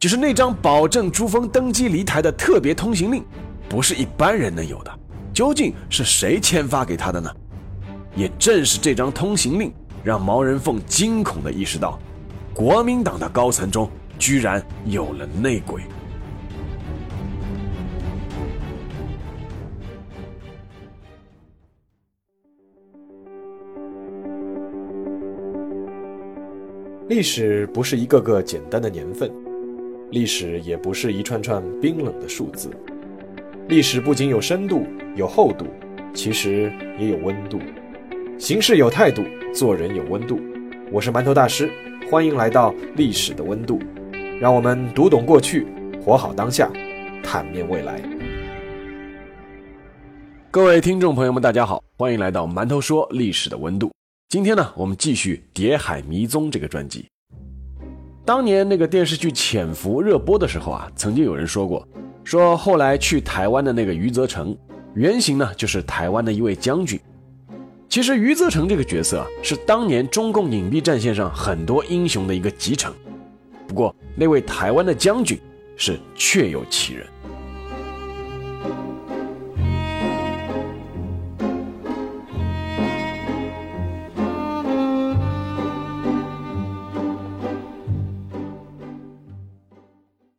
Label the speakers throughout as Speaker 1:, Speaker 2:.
Speaker 1: 就是那张保证朱峰登基离台的特别通行令，不是一般人能有的。究竟是谁签发给他的呢？也正是这张通行令，让毛人凤惊恐地意识到，国民党的高层中居然有了内鬼。
Speaker 2: 历史不是一个个简单的年份，历史也不是一串串冰冷的数字。历史不仅有深度、有厚度，其实也有温度。行事有态度，做人有温度。我是馒头大师，欢迎来到历史的温度。让我们读懂过去，活好当下，坦面未来。
Speaker 1: 各位听众朋友们，大家好，欢迎来到馒头说历史的温度。今天呢，我们继续《谍海迷踪》这个专辑。当年那个电视剧《潜伏》热播的时候啊，曾经有人说过，说后来去台湾的那个余则成，原型呢就是台湾的一位将军。其实余则成这个角色是当年中共隐蔽战线上很多英雄的一个集成。不过那位台湾的将军是确有其人。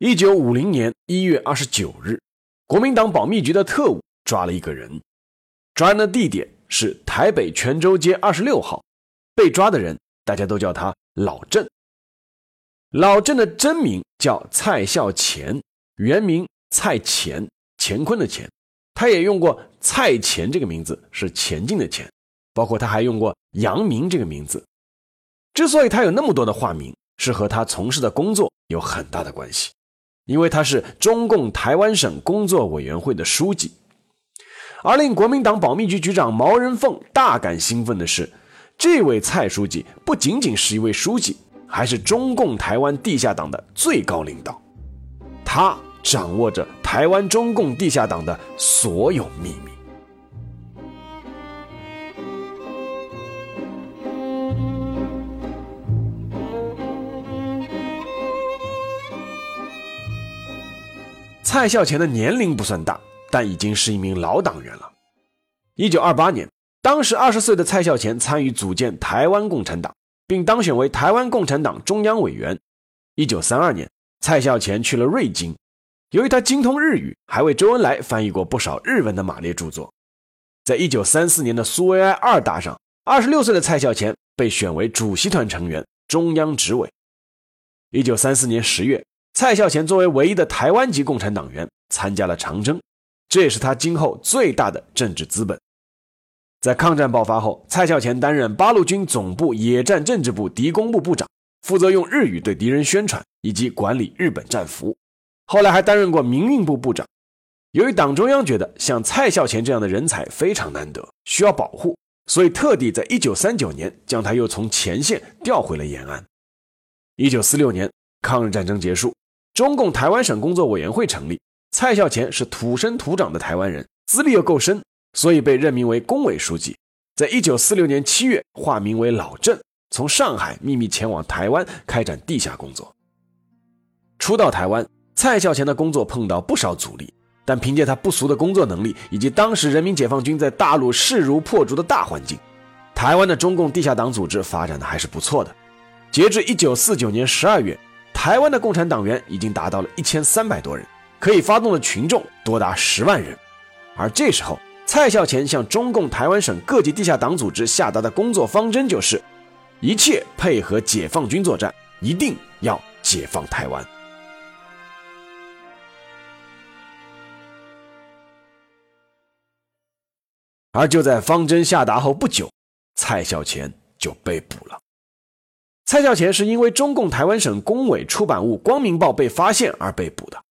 Speaker 1: 一九五零年一月二十九日，国民党保密局的特务抓了一个人，抓人的地点是台北泉州街二十六号。被抓的人大家都叫他老郑。老郑的真名叫蔡孝乾，原名蔡乾，乾坤的乾。他也用过蔡乾这个名字，是前进的前。包括他还用过杨明这个名字。之所以他有那么多的化名，是和他从事的工作有很大的关系。因为他是中共台湾省工作委员会的书记，而令国民党保密局局长毛人凤大感兴奋的是，这位蔡书记不仅仅是一位书记，还是中共台湾地下党的最高领导，他掌握着台湾中共地下党的所有秘密。蔡孝乾的年龄不算大，但已经是一名老党员了。一九二八年，当时二十岁的蔡孝乾参与组建台湾共产党，并当选为台湾共产党中央委员。一九三二年，蔡孝乾去了瑞金，由于他精通日语，还为周恩来翻译过不少日文的马列著作。在一九三四年的苏维埃二大上，二十六岁的蔡孝乾被选为主席团成员、中央执委。一九三四年十月。蔡孝乾作为唯一的台湾籍共产党员参加了长征，这也是他今后最大的政治资本。在抗战爆发后，蔡孝乾担任八路军总部野战政治部敌工部部长，负责用日语对敌人宣传以及管理日本战俘。后来还担任过民运部部长。由于党中央觉得像蔡孝乾这样的人才非常难得，需要保护，所以特地在1939年将他又从前线调回了延安。1946年，抗日战争结束。中共台湾省工作委员会成立，蔡孝乾是土生土长的台湾人，资历又够深，所以被任命为工委书记。在一九四六年七月，化名为老郑，从上海秘密前往台湾开展地下工作。初到台湾，蔡孝乾的工作碰到不少阻力，但凭借他不俗的工作能力以及当时人民解放军在大陆势如破竹的大环境，台湾的中共地下党组织发展的还是不错的。截至一九四九年十二月。台湾的共产党员已经达到了一千三百多人，可以发动的群众多达十万人。而这时候，蔡孝乾向中共台湾省各级地下党组织下达的工作方针就是：一切配合解放军作战，一定要解放台湾。而就在方针下达后不久，蔡孝乾就被捕了。蔡孝乾是因为中共台湾省工委出版物《光明报》被发现而被捕的。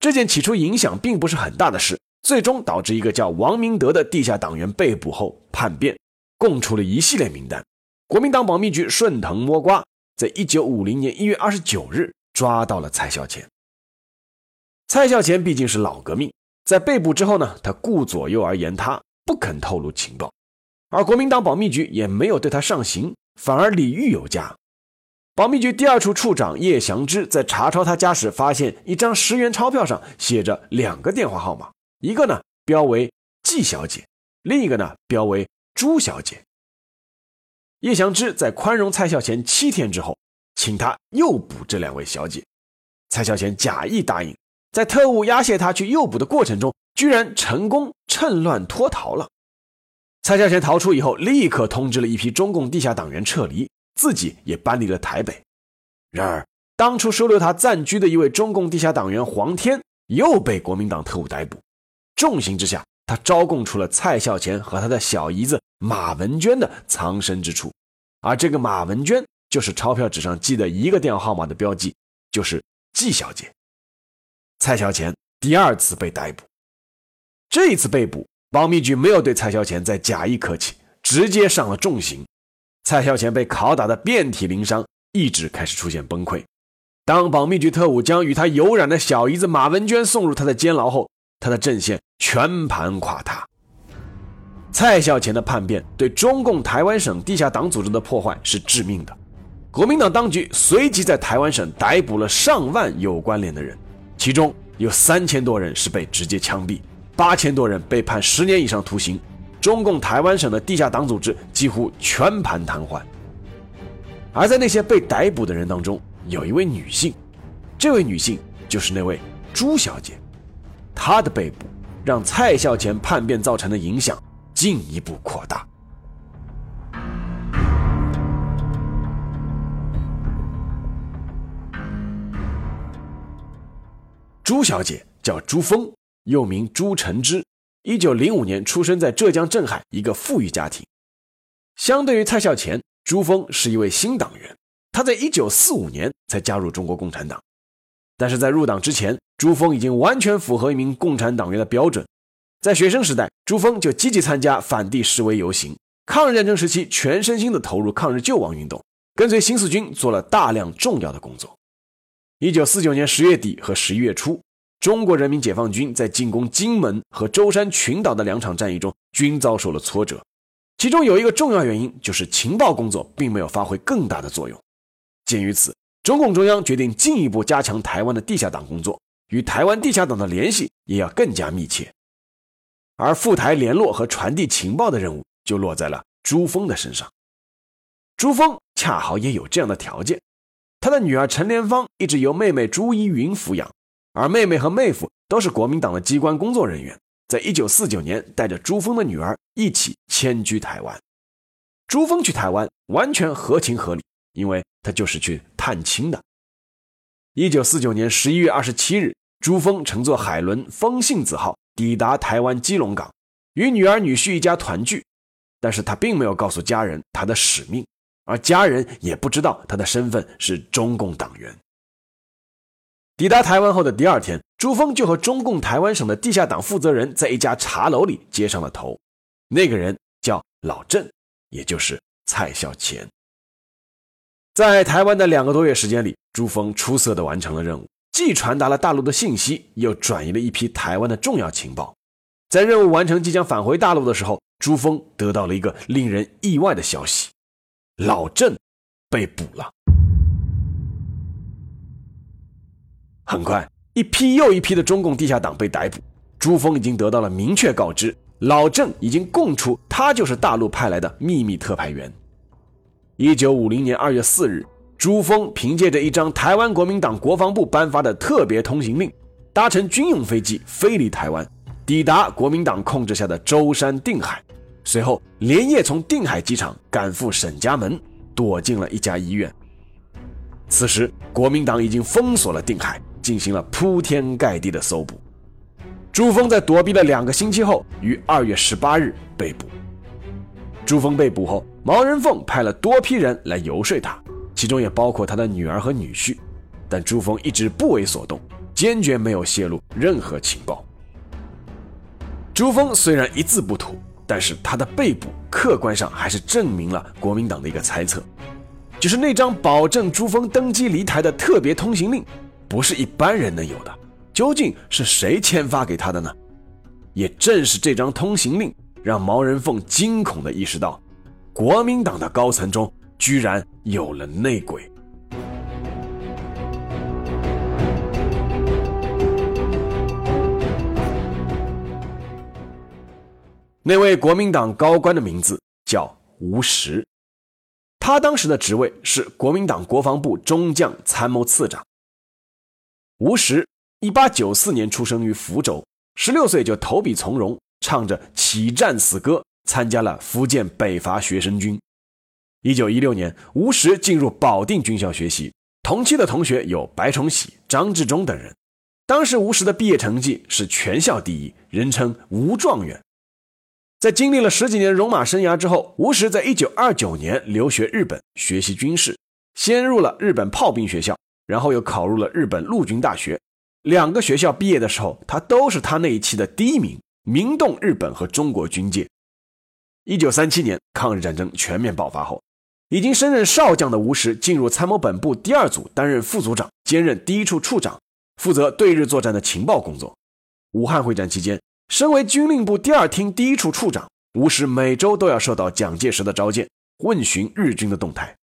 Speaker 1: 这件起初影响并不是很大的事，最终导致一个叫王明德的地下党员被捕后叛变，供出了一系列名单。国民党保密局顺藤摸瓜，在一九五零年一月二十九日抓到了蔡孝乾。蔡孝乾毕竟是老革命，在被捕之后呢，他顾左右而言他，不肯透露情报，而国民党保密局也没有对他上刑，反而礼遇有加。保密局第二处处长叶祥之在查抄他家时，发现一张十元钞票上写着两个电话号码，一个呢标为季小姐，另一个呢标为朱小姐。叶祥之在宽容蔡孝乾七天之后，请他诱捕这两位小姐。蔡孝乾假意答应，在特务押解他去诱捕的过程中，居然成功趁乱脱逃了。蔡孝乾逃出以后，立刻通知了一批中共地下党员撤离。自己也搬离了台北，然而当初收留他暂居的一位中共地下党员黄天又被国民党特务逮捕。重刑之下，他招供出了蔡孝乾和他的小姨子马文娟的藏身之处，而这个马文娟就是钞票纸上记的一个电话号码的标记，就是季小姐。蔡孝乾第二次被逮捕，这一次被捕，保密局没有对蔡孝乾再假意客气，直接上了重刑。蔡孝乾被拷打得遍体鳞伤，意志开始出现崩溃。当保密局特务将与他有染的小姨子马文娟送入他的监牢后，他的阵线全盘垮塌。蔡孝乾的叛变对中共台湾省地下党组织的破坏是致命的。国民党当局随即在台湾省逮捕了上万有关联的人，其中有三千多人是被直接枪毙，八千多人被判十年以上徒刑。中共台湾省的地下党组织几乎全盘瘫痪，而在那些被逮捕的人当中，有一位女性，这位女性就是那位朱小姐，她的被捕让蔡孝乾叛变造成的影响进一步扩大。朱小姐叫朱峰，又名朱晨之。一九零五年出生在浙江镇海一个富裕家庭。相对于蔡孝乾，朱峰是一位新党员。他在一九四五年才加入中国共产党，但是在入党之前，朱峰已经完全符合一名共产党员的标准。在学生时代，朱峰就积极参加反帝示威游行。抗日战争时期，全身心地投入抗日救亡运动，跟随新四军做了大量重要的工作。一九四九年十月底和十一月初。中国人民解放军在进攻金门和舟山群岛的两场战役中，均遭受了挫折。其中有一个重要原因，就是情报工作并没有发挥更大的作用。鉴于此，中共中央决定进一步加强台湾的地下党工作，与台湾地下党的联系也要更加密切。而赴台联络和传递情报的任务就落在了朱峰的身上。朱峰恰好也有这样的条件，他的女儿陈莲芳一直由妹妹朱依云抚养。而妹妹和妹夫都是国民党的机关工作人员，在一九四九年带着朱峰的女儿一起迁居台湾。朱峰去台湾完全合情合理，因为他就是去探亲的。一九四九年十一月二十七日，朱峰乘坐海轮“风信子号”抵达台湾基隆港，与女儿女婿一家团聚。但是他并没有告诉家人他的使命，而家人也不知道他的身份是中共党员。抵达台湾后的第二天，朱峰就和中共台湾省的地下党负责人在一家茶楼里接上了头。那个人叫老郑，也就是蔡孝乾。在台湾的两个多月时间里，朱峰出色地完成了任务，既传达了大陆的信息，又转移了一批台湾的重要情报。在任务完成、即将返回大陆的时候，朱峰得到了一个令人意外的消息：老郑被捕了。很快，一批又一批的中共地下党被逮捕。朱峰已经得到了明确告知，老郑已经供出他就是大陆派来的秘密特派员。一九五零年二月四日，朱峰凭借着一张台湾国民党国防部颁发的特别通行令，搭乘军用飞机飞离台湾，抵达国民党控制下的舟山定海，随后连夜从定海机场赶赴沈家门，躲进了一家医院。此时，国民党已经封锁了定海。进行了铺天盖地的搜捕，朱峰在躲避了两个星期后，于二月十八日被捕。朱峰被捕后，毛人凤派了多批人来游说他，其中也包括他的女儿和女婿，但朱峰一直不为所动，坚决没有泄露任何情报。朱峰虽然一字不吐，但是他的被捕客观上还是证明了国民党的一个猜测，就是那张保证朱峰登基离台的特别通行令。不是一般人能有的。究竟是谁签发给他的呢？也正是这张通行令让毛人凤惊恐的意识到国民党的高层中居然有了内鬼。那位国民党高官的名字叫吴石。他当时的职位是国民党国防部中将参谋次长。吴石一八九四年出生于福州，十六岁就投笔从戎，唱着起战死歌，参加了福建北伐学生军。一九一六年，吴石进入保定军校学习，同期的同学有白崇禧、张治中等人。当时吴石的毕业成绩是全校第一，人称“吴状元”。在经历了十几年戎马生涯之后，吴石在一九二九年留学日本学习军事，先入了日本炮兵学校，然后又考入了日本陆军大学。两个学校毕业的时候，他都是他那一期的第一名，名动日本和中国军界。一九三七年抗日战争全面爆发后，已经升任少将的吴石进入参谋本部第二组担任副组长，兼任第一处处长。负责对日作战的情报工作。武汉会战期间，身为军令部第二厅第一处处长，吴石每周都要受到蒋介石的召见，问询日军的动态。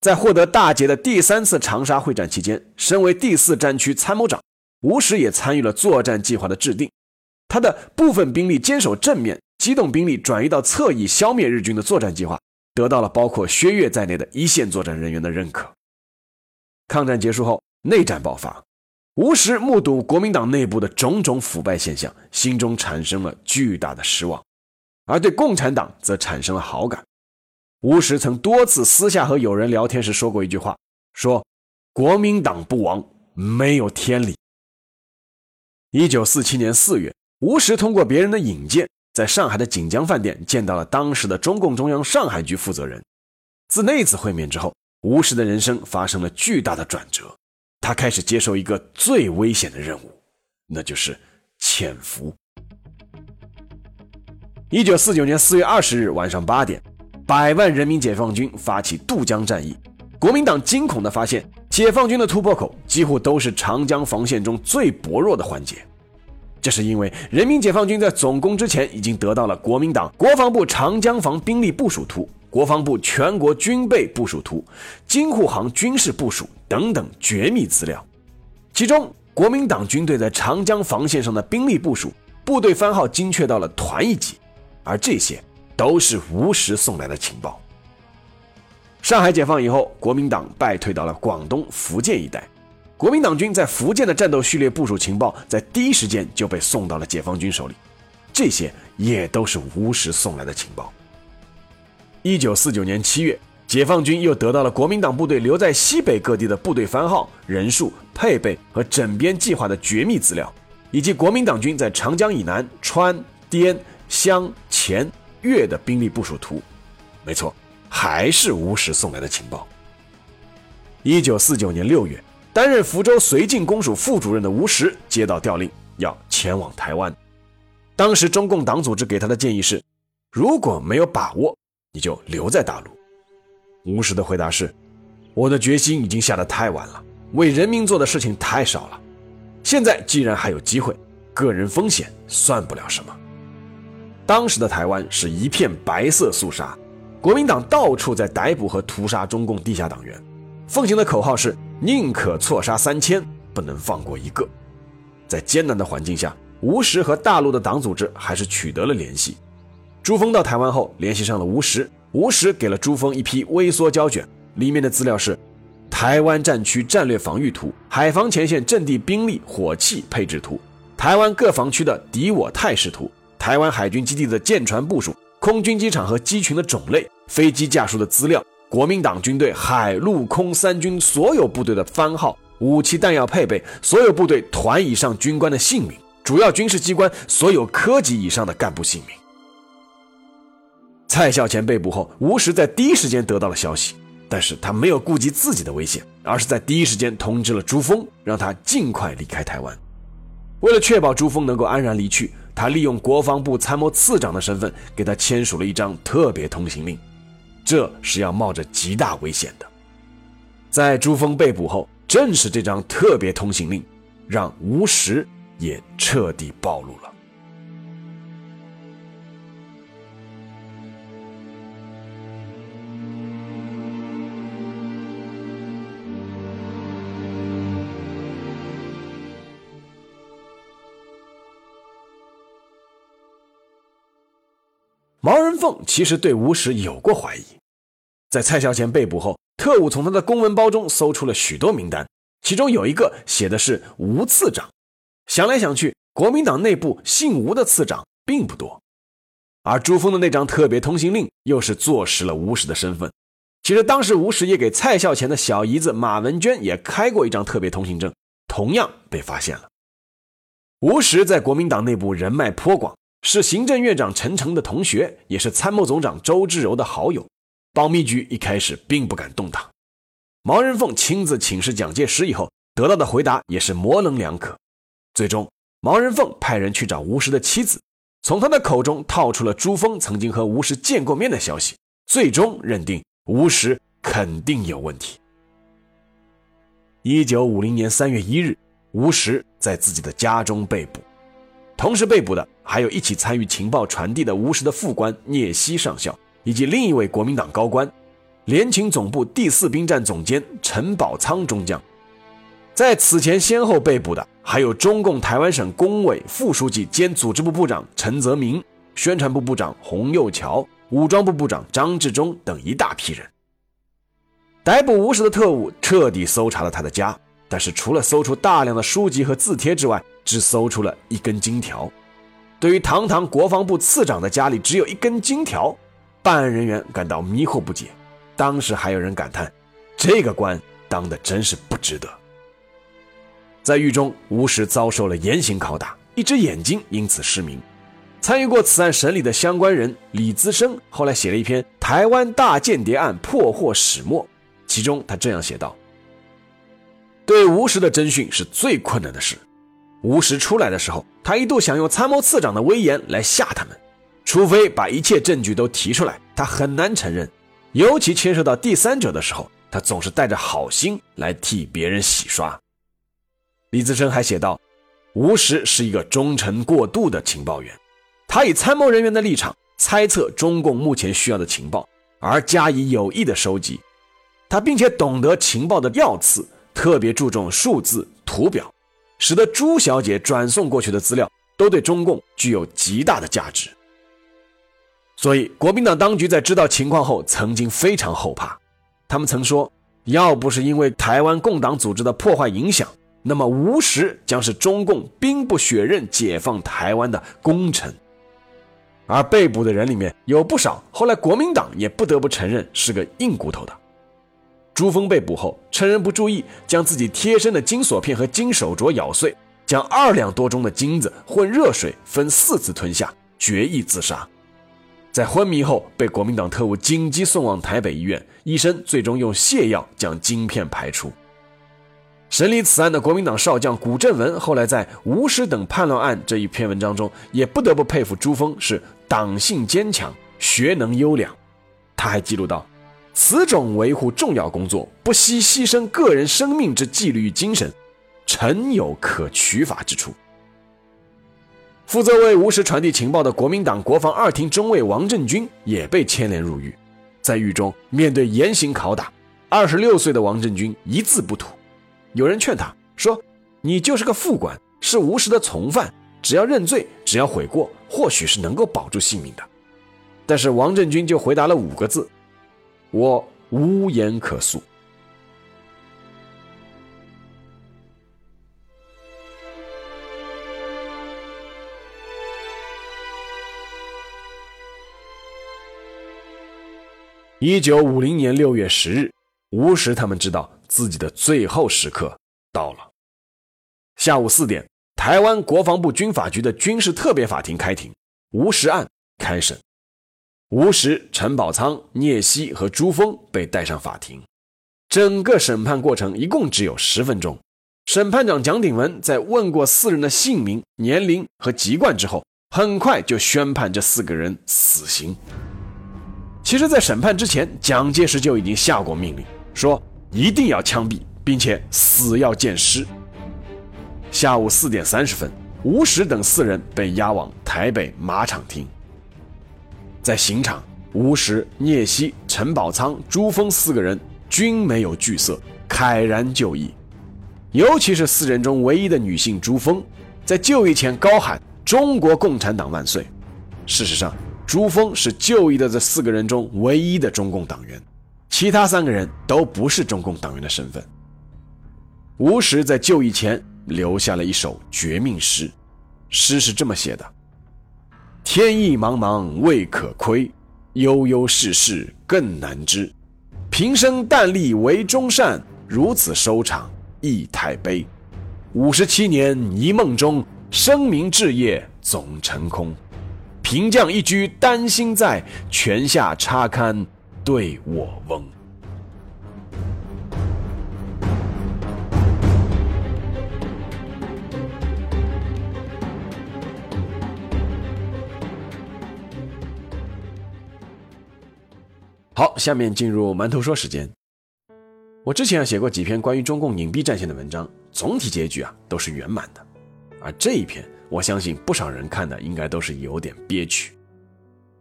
Speaker 1: 在获得大捷的第三次长沙会战期间，身为第四战区参谋长，吴石也参与了作战计划的制定。他的部分兵力坚守正面，机动兵力转移到侧翼消灭日军的作战计划，得到了包括薛岳在内的一线作战人员的认可。抗战结束后，内战爆发。吴石目睹国民党内部的种种腐败现象，心中产生了巨大的失望，而对共产党则产生了好感。吴石曾多次私下和友人聊天时说过一句话：“说国民党不亡，没有天理。”一九四七年四月，吴石通过别人的引荐，在上海的锦江饭店见到了当时的中共中央上海局负责人。自那次会面之后，吴石的人生发生了巨大的转折。他开始接受一个最危险的任务，那就是潜伏。一九四九年四月二十日晚上八点，百万人民解放军发起渡江战役。国民党惊恐地发现，解放军的突破口几乎都是长江防线中最薄弱的环节。这是因为人民解放军在总攻之前已经得到了国民党国防部长江防兵力部署图。国防部全国军备部署图、京沪杭军事部署等等绝密资料，其中国民党军队在长江防线上的兵力部署、部队番号精确到了团一级，而这些都是吴石送来的情报。上海解放以后，国民党败退到了广东、福建一带，国民党军在福建的战斗序列部署情报在第一时间就被送到了解放军手里，这些也都是吴石送来的情报。一九四九年七月，解放军又得到了国民党部队留在西北各地的部队番号、人数、配备和整编计划的绝密资料，以及国民党军在长江以南川、滇、湘、黔、月的兵力部署图。没错，还是吴石送来的情报。一九四九年六月，担任福州绥靖公署副主任的吴石接到调令，要前往台湾。当时中共党组织给他的建议是：如果没有把握。你就留在大陆。吴石的回答是：“我的决心已经下得太晚了，为人民做的事情太少了。现在既然还有机会，个人风险算不了什么。”当时的台湾是一片白色肃杀，国民党到处在逮捕和屠杀中共地下党员，奉行的口号是“宁可错杀三千，不能放过一个”。在艰难的环境下，吴石和大陆的党组织还是取得了联系。朱峰到台湾后，联系上了吴石。吴石给了朱峰一批微缩胶卷，里面的资料是：台湾战区战略防御图、海防前线阵地兵力火器配置图、台湾各防区的敌我态势图、台湾海军基地的舰船部署、空军机场和机群的种类、飞机架数的资料、国民党军队海陆空三军所有部队的番号、武器弹药配备、所有部队团以上军官的姓名、主要军事机关所有科级以上的干部姓名。蔡孝乾被捕后，吴石在第一时间得到了消息，但是他没有顾及自己的危险，而是在第一时间通知了朱峰，让他尽快离开台湾。为了确保朱峰能够安然离去，他利用国防部参谋次长的身份，给他签署了一张特别通行令，这是要冒着极大危险的。在朱峰被捕后，正是这张特别通行令，让吴石也彻底暴露了。毛人凤其实对吴石有过怀疑。在蔡孝乾被捕后，特务从他的公文包中搜出了许多名单，其中有一个写的是吴次长。想来想去，国民党内部姓吴的次长并不多，而朱峰的那张特别通行令又是坐实了吴石的身份。其实当时吴石也给蔡孝乾的小姨子马文娟也开过一张特别通行证，同样被发现了。吴石在国民党内部人脉颇广，是行政院长陈诚的同学，也是参谋总长周至柔的好友。保密局一开始并不敢动他。毛人凤亲自请示蒋介石以后，得到的回答也是模棱两可。最终，毛人凤派人去找吴石的妻子，从他的口中套出了朱峰曾经和吴石见过面的消息，最终认定。吴石肯定有问题。一九五零年三月一日，吴石在自己的家中被捕，同时被捕的还有一起参与情报传递的吴石的副官聂希上校，以及另一位国民党高官，联勤总部第四兵站总监陈宝仓中将。在此前先后被捕的还有中共台湾省工委副书记兼组织部部长陈泽明、宣传部部长洪佑桥。武装部部长张治中等一大批人逮捕吴石的特务彻底搜查了他的家，但是除了搜出大量的书籍和字帖之外，只搜出了一根金条。对于堂堂国防部次长的家里只有一根金条，办案人员感到迷惑不解。当时还有人感叹：“这个官当的真是不值得。”在狱中，吴石遭受了严刑拷打，一只眼睛因此失明。参与过此案审理的相关人李资生后来写了一篇《台湾大间谍案破获始末》，其中他这样写道：“对吴石的侦讯是最困难的事。吴石出来的时候，他一度想用参谋次长的威严来吓他们，除非把一切证据都提出来，他很难承认。尤其牵涉到第三者的时候，他总是带着好心来替别人洗刷。”李自生还写道：“吴石是一个忠诚过度的情报员。”他以参谋人员的立场猜测中共目前需要的情报，而加以有意的收集。他并且懂得情报的要次，特别注重数字图表，使得朱小姐转送过去的资料都对中共具有极大的价值。所以，国民党当局在知道情况后，曾经非常后怕。他们曾说，要不是因为台湾共党组织的破坏影响，那么吴石将是中共兵不血刃解放台湾的功臣。而被捕的人里面有不少，后来国民党也不得不承认是个硬骨头的。朱峰被捕后，趁人不注意，将自己贴身的金锁片和金手镯咬碎，将二两多重的金子混热水分四次吞下，决意自杀。在昏迷后，被国民党特务紧急送往台北医院，医生最终用泻药将金片排出。审理此案的国民党少将古正文，后来在《吴师等叛乱案》这一篇文章中，也不得不佩服朱峰是党性坚强，学能优良。他还记录到：“此种维护重要工作，不惜牺牲个人生命之纪律与精神，诚有可取法之处。”负责为吴石传递情报的国民党国防二厅中尉王振军也被牵连入狱，在狱中面对严刑拷打，二十六岁的王振军一字不吐。有人劝他说：“你就是个副官，是吴石的从犯，只要认罪，只要悔过，或许是能够保住性命的。”但是王振军就回答了五个字：“我无言可诉。”一九五零年六月十日，吴石他们知道。自己的最后时刻到了。下午四点，台湾国防部军法局的军事特别法庭开庭，吴石案开审。吴石、陈宝仓、聂希和朱峰被带上法庭。整个审判过程一共只有十分钟。审判长蒋鼎文在问过四人的姓名、年龄和籍贯之后，很快就宣判这四个人死刑。其实，在审判之前，蒋介石就已经下过命令，说。一定要枪毙，并且死要见尸。下午四点三十分，吴石等四人被押往台北马场厅。在刑场，吴石、聂曦、陈宝仓、朱峰四个人均没有惧色，慨然就义。尤其是四人中唯一的女性朱峰，在就义前高喊“中国共产党万岁”。事实上，朱峰是就义的这四个人中唯一的中共党员，其他三个人都不是中共党员的身份。吴石在就义前留下了一首绝命诗，诗是这么写的：“天意茫茫未可窥，悠悠世事更难知。平生但立为忠善，如此收场亦太悲。五十七年一梦中，声名志业总成空。”平将一居丹心在，泉下插堪对我翁。好，下面进入馒头说时间。我之前啊写过几篇关于中共隐蔽战线的文章，总体结局啊都是圆满的，而这一篇。我相信不少人看的应该都是有点憋屈。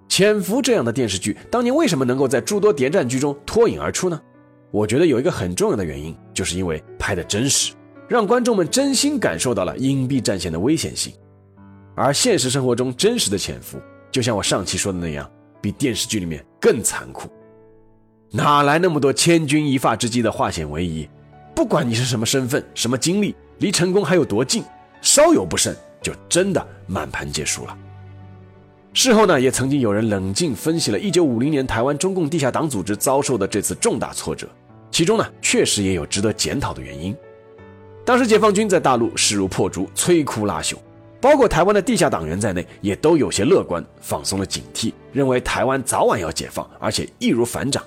Speaker 1: 潜伏这样的电视剧，当年为什么能够在诸多谍战剧中脱颖而出呢？我觉得有一个很重要的原因，就是因为拍的真实，让观众们真心感受到了隐蔽战线的危险性。而现实生活中真实的潜伏，就像我上期说的那样，比电视剧里面更残酷。哪来那么多千钧一发之际的化险为夷？不管你是什么身份、什么经历，离成功还有多近，稍有不慎。就真的满盘皆输了。事后呢，也曾经有人冷静分析了1950年台湾中共地下党组织遭受的这次重大挫折，其中呢，确实也有值得检讨的原因。当时解放军在大陆势如破竹，摧枯拉朽，包括台湾的地下党员在内，也都有些乐观，放松了警惕，认为台湾早晚要解放，而且易如反掌。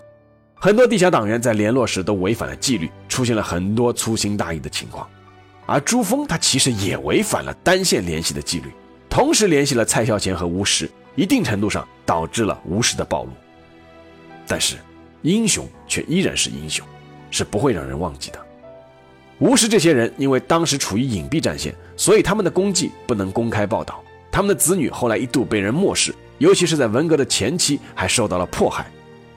Speaker 1: 很多地下党员在联络时都违反了纪律，出现了很多粗心大意的情况。而朱峰他其实也违反了单线联系的纪律，同时联系了蔡孝乾和吴石，一定程度上导致了吴石的暴露。但是，英雄却依然是英雄，是不会让人忘记的。吴石这些人因为当时处于隐蔽战线，所以他们的功绩不能公开报道，他们的子女后来一度被人漠视，尤其是在文革的前期还受到了迫害。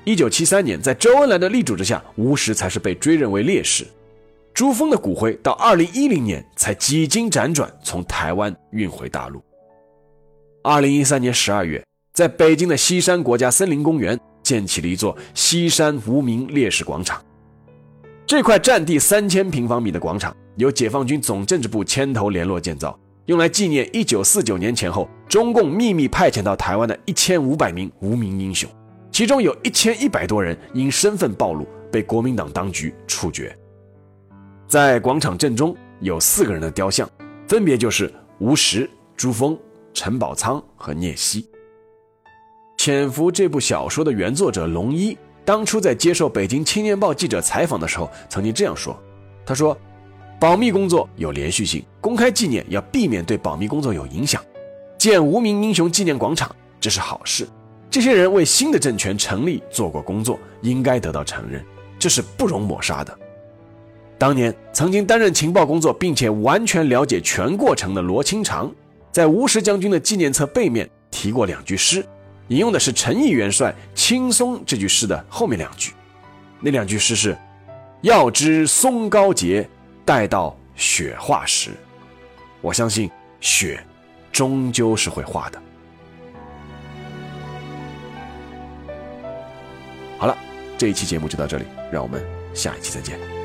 Speaker 1: 一九七三年，在周恩来的力主之下，吴石才是被追认为烈士。朱峰的骨灰到二零一零年才几经辗转从台湾运回大陆。二零一三年十二月，在北京的西山国家森林公园建起了一座西山无名烈士广场。这块占地三千平方米的广场由解放军总政治部牵头联络建造，用来纪念一九四九年前后中共秘密派遣到台湾的一千五百名无名英雄，其中有一千一百多人因身份暴露被国民党当局处决。在广场正中有四个人的雕像，分别就是吴石、朱峰、陈宝仓和聂曦。《潜伏》这部小说的原作者龙一当初在接受北京青年报记者采访的时候，曾经这样说：“他说，保密工作有连续性，公开纪念要避免对保密工作有影响。建无名英雄纪念广场，这是好事。这些人为新的政权成立做过工作，应该得到承认，这是不容抹杀的。”当年曾经担任情报工作，并且完全了解全过程的罗清长，在吴石将军的纪念册背面提过两句诗，引用的是陈毅元帅青松这句诗的后面两句。那两句诗是：“要知松高洁，待到雪化时。”我相信雪终究是会化的。这一期节目就到这里，让我们下一期再见。